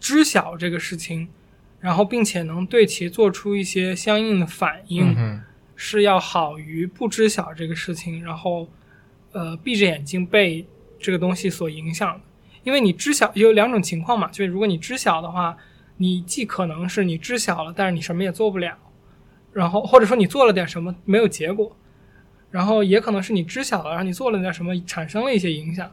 知晓这个事情，然后并且能对其做出一些相应的反应，是要好于不知晓这个事情，然后呃闭着眼睛被。这个东西所影响的，因为你知晓有两种情况嘛，就是如果你知晓的话，你既可能是你知晓了，但是你什么也做不了，然后或者说你做了点什么没有结果，然后也可能是你知晓了，然后你做了点什么产生了一些影响，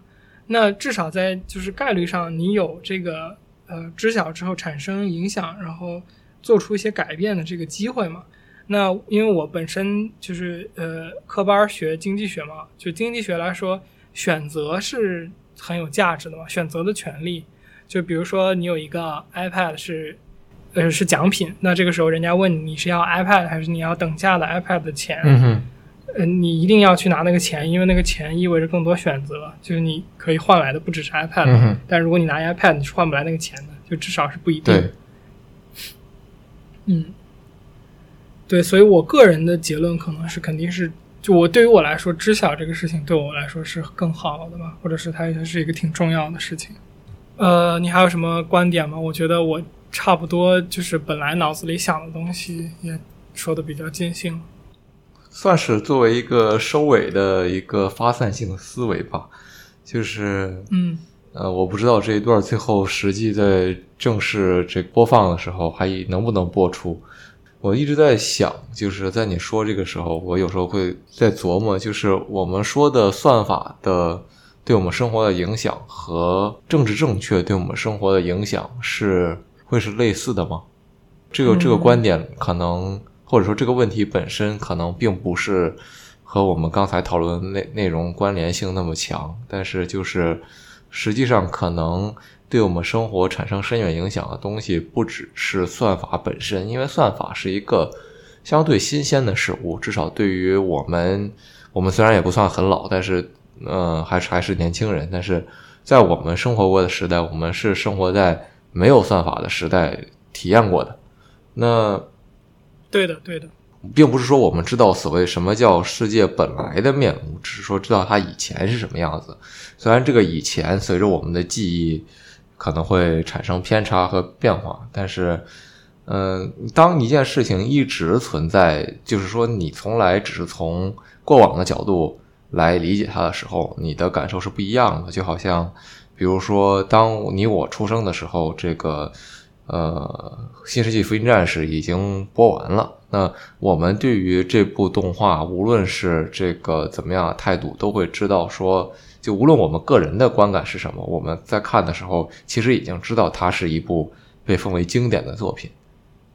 那至少在就是概率上，你有这个呃知晓之后产生影响，然后做出一些改变的这个机会嘛。那因为我本身就是呃科班学经济学嘛，就经济学来说。选择是很有价值的嘛？选择的权利，就比如说你有一个 iPad 是，呃，是奖品，那这个时候人家问你你是要 iPad 还是你要等价的 iPad 的钱？
嗯哼，
呃，你一定要去拿那个钱，因为那个钱意味着更多选择，就是你可以换来的不只是 iPad，
嗯
但如果你拿 iPad，你是换不来那个钱的，就至少是不一定。
对，
嗯，对，所以我个人的结论可能是肯定是。就我对于我来说，知晓这个事情对我来说是更好的吧，或者是它也是一个挺重要的事情。呃，你还有什么观点吗？我觉得我差不多就是本来脑子里想的东西也说的比较尽兴了，
算是作为一个收尾的一个发散性的思维吧。就是
嗯
呃，我不知道这一段最后实际在正式这播放的时候还能不能播出。我一直在想，就是在你说这个时候，我有时候会在琢磨，就是我们说的算法的对我们生活的影响和政治正确对我们生活的影响是会是类似的吗？这个这个观点可能，或者说这个问题本身可能并不是和我们刚才讨论的内内容关联性那么强，但是就是实际上可能。对我们生活产生深远影响的东西，不只是算法本身，因为算法是一个相对新鲜的事物。至少对于我们，我们虽然也不算很老，但是，嗯，还是还是年轻人。但是在我们生活过的时代，我们是生活在没有算法的时代体验过的。那，
对的，对的，
并不是说我们知道所谓什么叫世界本来的面目，只是说知道它以前是什么样子。虽然这个以前随着我们的记忆。可能会产生偏差和变化，但是，嗯，当一件事情一直存在，就是说你从来只是从过往的角度来理解它的时候，你的感受是不一样的。就好像，比如说，当你我出生的时候，这个，呃，《新世纪福音战士》已经播完了，那我们对于这部动画，无论是这个怎么样的态度，都会知道说。就无论我们个人的观感是什么，我们在看的时候，其实已经知道它是一部被奉为经典的作品。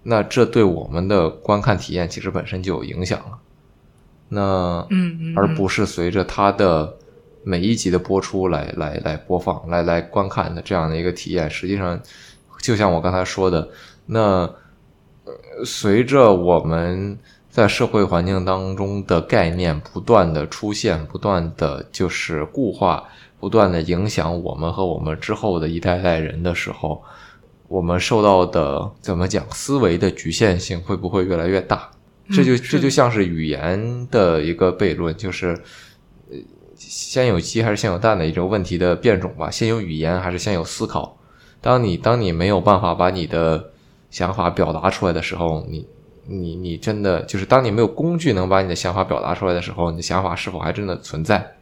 那这对我们的观看体验其实本身就有影响了。那
嗯，
而不是随着它的每一集的播出来来来播放来来观看的这样的一个体验，实际上就像我刚才说的，那随着我们。在社会环境当中的概念不断的出现，不断的就是固化，不断的影响我们和我们之后的一代代人的时候，我们受到的怎么讲思维的局限性会不会越来越大？这就这就像是语言的一个悖论，就是先有鸡还是先有蛋的一种问题的变种吧？先有语言还是先有思考？当你当你没有办法把你的想法表达出来的时候，你。你你真的就是当你没有工具能把你的想法表达出来的时候，你的想法是否还真的存在？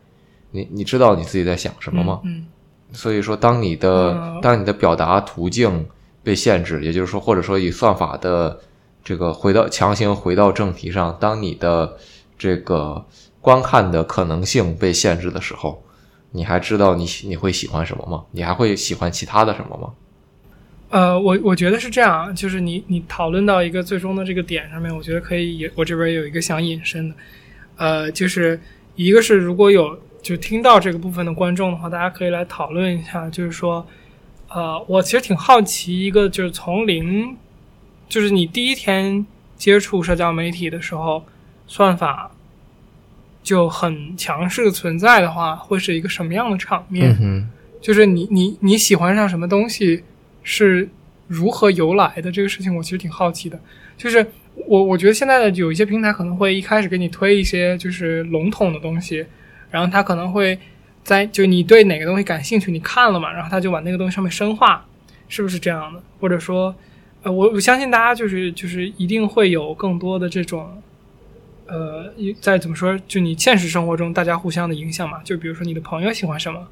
你你知道你自己在想什么吗？
嗯。
所以说，当你的当你的表达途径被限制，也就是说，或者说以算法的这个回到强行回到正题上，当你的这个观看的可能性被限制的时候，你还知道你你会喜欢什么吗？你还会喜欢其他的什么吗？
呃，我我觉得是这样，就是你你讨论到一个最终的这个点上面，我觉得可以，我这边有一个想引申的，呃，就是一个是如果有就听到这个部分的观众的话，大家可以来讨论一下，就是说，呃，我其实挺好奇一个就是从零，就是你第一天接触社交媒体的时候，算法就很强势存在的话，会是一个什么样的场面？就是你你你喜欢上什么东西？是如何由来的这个事情，我其实挺好奇的。就是我我觉得现在的有一些平台可能会一开始给你推一些就是笼统的东西，然后他可能会在就你对哪个东西感兴趣，你看了嘛，然后他就往那个东西上面深化，是不是这样的？或者说，呃，我我相信大家就是就是一定会有更多的这种，呃，在怎么说，就你现实生活中大家互相的影响嘛。就比如说你的朋友喜欢什么，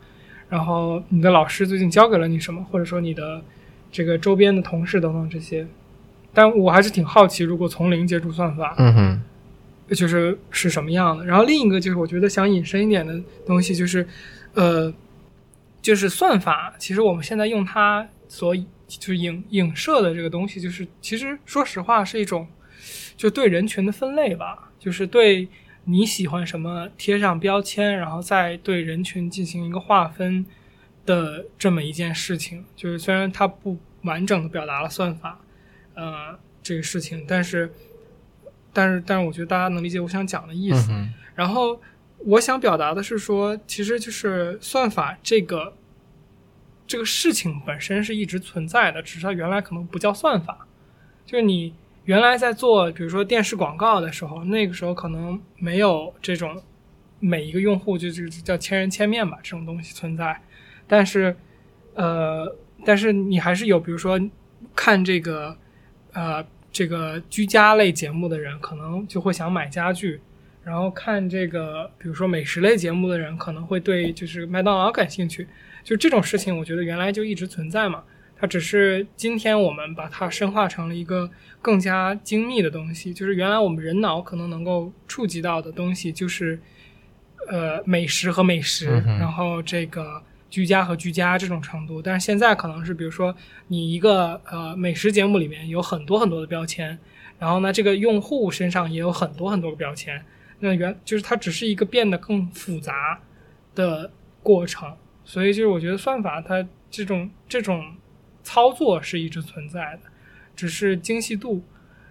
然后你的老师最近教给了你什么，或者说你的。这个周边的同事等等这些，但我还是挺好奇，如果从零接触算法，
嗯哼，
就是是什么样的。然后另一个就是，我觉得想引申一点的东西，就是，呃，就是算法。其实我们现在用它所就是影影射的这个东西，就是其实说实话是一种就对人群的分类吧，就是对你喜欢什么贴上标签，然后再对人群进行一个划分。的这么一件事情，就是虽然它不完整的表达了算法，呃，这个事情，但是，但是，但是，我觉得大家能理解我想讲的意思。然后，我想表达的是说，其实就是算法这个这个事情本身是一直存在的，只是它原来可能不叫算法。就是你原来在做，比如说电视广告的时候，那个时候可能没有这种每一个用户就就叫千人千面吧这种东西存在。但是，呃，但是你还是有，比如说看这个，呃，这个居家类节目的人，可能就会想买家具；然后看这个，比如说美食类节目的人，可能会对就是麦当劳感兴趣。就这种事情，我觉得原来就一直存在嘛。它只是今天我们把它深化成了一个更加精密的东西。就是原来我们人脑可能能够触及到的东西，就是呃美食和美食，然后这个。居家和居家这种程度，但是现在可能是，比如说你一个呃美食节目里面有很多很多的标签，然后呢，这个用户身上也有很多很多个标签，那原就是它只是一个变得更复杂的过程，所以就是我觉得算法它这种这种操作是一直存在的，只是精细度，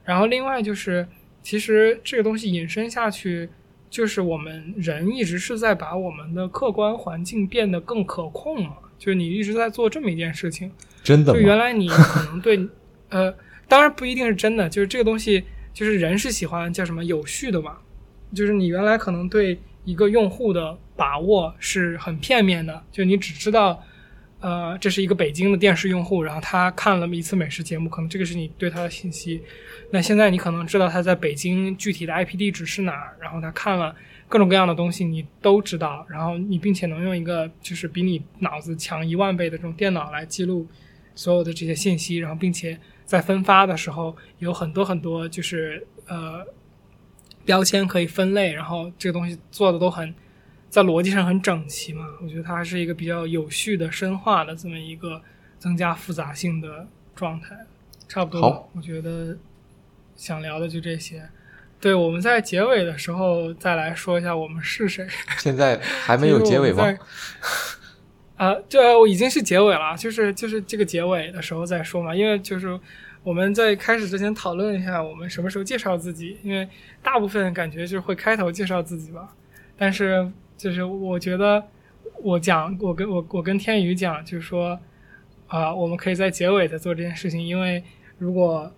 然后另外就是其实这个东西引申下去。就是我们人一直是在把我们的客观环境变得更可控嘛？就是你一直在做这么一件事情，
真的？
就原来你可能对，呃，当然不一定是真的。就是这个东西，就是人是喜欢叫什么有序的嘛？就是你原来可能对一个用户的把握是很片面的，就你只知道，呃，这是一个北京的电视用户，然后他看了一次美食节目，可能这个是你对他的信息。那现在你可能知道他在北京具体的 IP 地址是哪儿，然后他看了各种各样的东西，你都知道，然后你并且能用一个就是比你脑子强一万倍的这种电脑来记录所有的这些信息，然后并且在分发的时候有很多很多就是呃标签可以分类，然后这个东西做的都很在逻辑上很整齐嘛，我觉得它还是一个比较有序的深化的这么一个增加复杂性的状态，差不多，我觉得。想聊的就这些，对，我们在结尾的时候再来说一下我们是谁。
现在还没有结尾吗？
啊，就已经是结尾了，就是就是这个结尾的时候再说嘛。因为就是我们在开始之前讨论一下，我们什么时候介绍自己。因为大部分感觉就是会开头介绍自己吧，但是就是我觉得我讲，我跟我我跟天宇讲，就是说啊，我们可以在结尾再做这件事情，因为如果。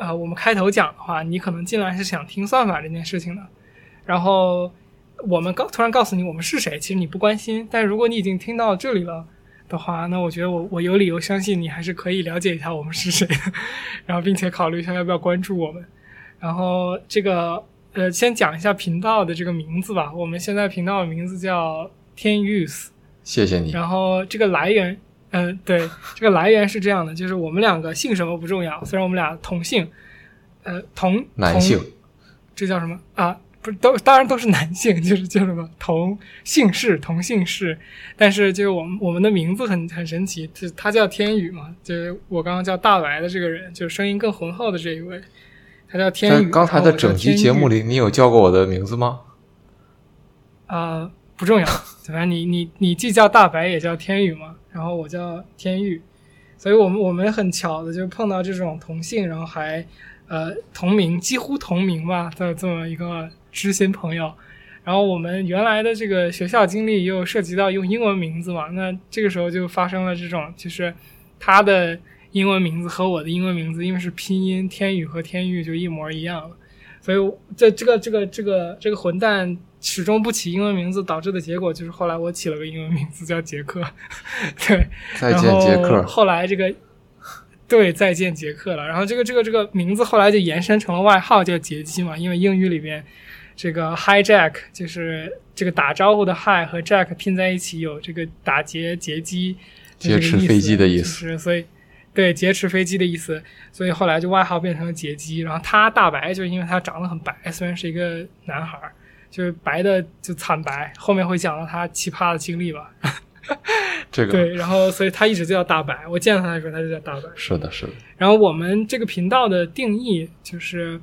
呃，我们开头讲的话，你可能进来是想听算法这件事情的，然后我们告突然告诉你我们是谁，其实你不关心。但如果你已经听到这里了的话，那我觉得我我有理由相信你还是可以了解一下我们是谁，然后并且考虑一下要不要关注我们。然后这个呃，先讲一下频道的这个名字吧。我们现在频道的名字叫天 use，
谢谢你。
然后这个来源。嗯，对，这个来源是这样的，就是我们两个姓什么不重要，虽然我们俩同姓，呃，同
男性，
这叫什么啊？不是都当然都是男性，就是叫什么同姓氏同姓氏，但是就是我们我们的名字很很神奇，就他叫天宇嘛，就是我刚刚叫大白的这个人，就是声音更浑厚的这一位，他叫天宇。
刚才的整集节目里，你有叫过我的名字吗？
啊，不重要，反正你你你既叫大白也叫天宇嘛，然后我叫天宇，所以我们我们很巧的就碰到这种同姓，然后还。呃，同名几乎同名吧的这么一个知心朋友，然后我们原来的这个学校经历又涉及到用英文名字嘛，那这个时候就发生了这种，就是他的英文名字和我的英文名字，因为是拼音天宇和天宇就一模一样了，所以这这个这个这个这个混蛋始终不起英文名字，导致的结果就是后来我起了个英文名字叫杰克，对，
再见杰克，
后来这个。对，再见杰克了。然后这个这个这个名字后来就延伸成了外号，叫杰基嘛。因为英语里边，这个 Hi Jack 就是这个打招呼的 Hi 和 Jack 拼在一起有这个打劫劫机、
劫持飞机的意
思。是所以，对劫持飞机的意思。所以后来就外号变成了劫机。然后他大白，就是因为他长得很白，虽然是一个男孩，就是白的就惨白。后面会讲到他奇葩的经历吧。
这个
对，然后所以他一直就叫大白。我见到他的时候，他就叫大白。
是的，是的。
然后我们这个频道的定义就是，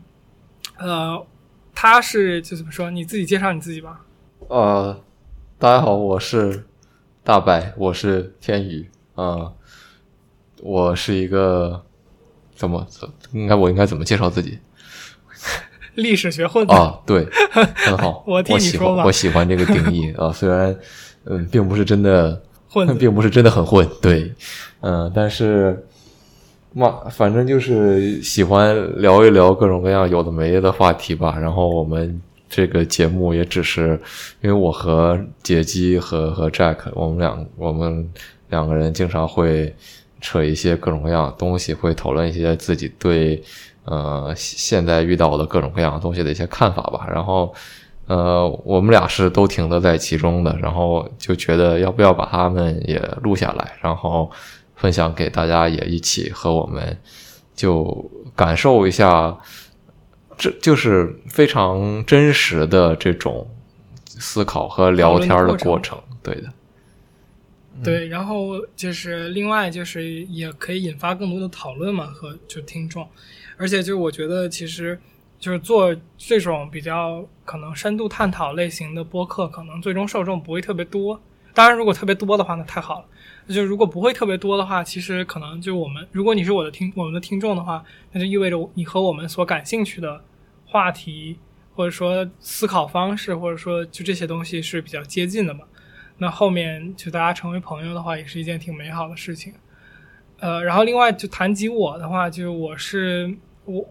呃，他是就怎么说？你自己介绍你自己吧。
呃，大家好，我是大白，我是天宇。嗯，我是一个怎么应该我应该怎么介绍自己？
历史学混子
啊，对，很好。
我
我喜欢我喜欢这个定义啊，虽然。嗯，并不是真的混，并不是真的很混，对，嗯，但是嘛，反正就是喜欢聊一聊各种各样有的没的话题吧。然后我们这个节目也只是因为我和杰基和和 Jack，我们两我们两个人经常会扯一些各种各样的东西，会讨论一些自己对呃现在遇到的各种各样的东西的一些看法吧。然后。呃，我们俩是都停的在其中的，然后就觉得要不要把他们也录下来，然后分享给大家，也一起和我们就感受一下，这就是非常真实的这种思考和聊天的过程，对的。
对，然后就是另外就是也可以引发更多的讨论嘛，和就听众，而且就我觉得其实。就是做这种比较可能深度探讨类型的播客，可能最终受众不会特别多。当然，如果特别多的话，那太好了。就如果不会特别多的话，其实可能就我们，如果你是我的听我们的听众的话，那就意味着你和我们所感兴趣的话题，或者说思考方式，或者说就这些东西是比较接近的嘛。那后面就大家成为朋友的话，也是一件挺美好的事情。呃，然后另外就谈及我的话，就是我是我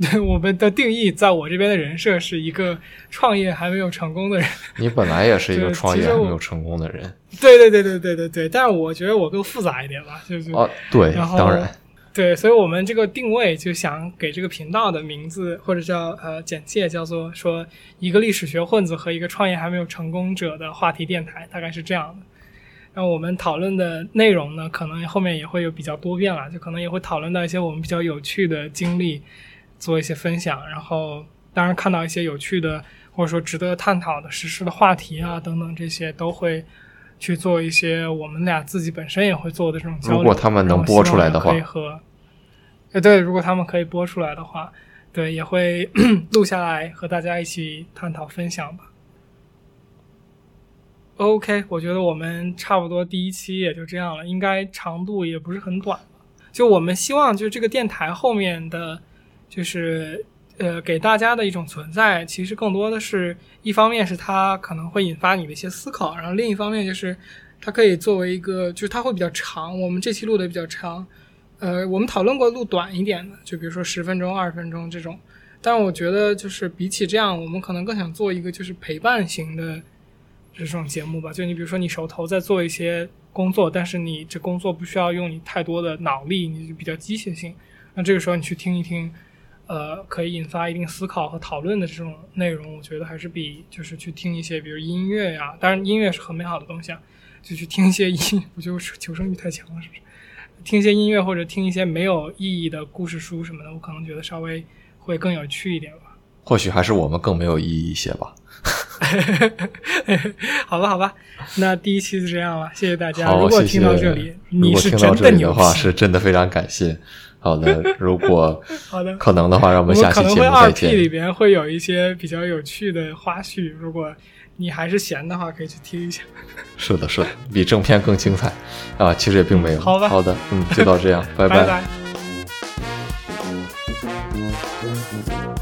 对。我们的定义，在我这边的人设是一个创业还没有成功的人。
你本来也是一个创业还没有成功的人。
对对对对对对对，但是我觉得我更复杂一点吧，就是
啊，对，当然，
对，所以我们这个定位就想给这个频道的名字或者叫呃简介叫做说一个历史学混子和一个创业还没有成功者的话题电台，大概是这样的。然后我们讨论的内容呢，可能后面也会有比较多变了，就可能也会讨论到一些我们比较有趣的经历。做一些分享，然后当然看到一些有趣的或者说值得探讨的实施的话题啊等等，这些都会去做一些我们俩自己本身也会做的这种交流。
如果他们能播出来的话，
可以和，呃，对，如果他们可以播出来的话，对，也会 录下来和大家一起探讨分享吧。OK，我觉得我们差不多第一期也就这样了，应该长度也不是很短就我们希望，就这个电台后面的。就是，呃，给大家的一种存在，其实更多的是一方面是它可能会引发你的一些思考，然后另一方面就是它可以作为一个，就是它会比较长。我们这期录的比较长，呃，我们讨论过录短一点的，就比如说十分钟、二十分钟这种。但我觉得就是比起这样，我们可能更想做一个就是陪伴型的这种节目吧。就你比如说你手头在做一些工作，但是你这工作不需要用你太多的脑力，你就比较机械性。那这个时候你去听一听。呃，可以引发一定思考和讨论的这种内容，我觉得还是比就是去听一些，比如音乐呀，当然音乐是很美好的东西啊，就去听一些音，我就是 求生欲太强了，是不是？听一些音乐或者听一些没有意义的故事书什么的，我可能觉得稍微会更有趣一点吧。
或许还是我们更没有意义一些吧。
好吧，好吧，那第一期就这样了，谢谢大家。
如
果听到这里，你是
真
的牛
话，是真的非常感谢。好的，如果
好的
可能的话，让我们下期节目再见。
可能会二 P 里边会有一些比较有趣的花絮，如果你还是闲的话，可以去听一下。
是的，是的，比正片更精彩啊！其实也并没有。
好吧，
好的，嗯，就到这样，拜
拜。Thank you.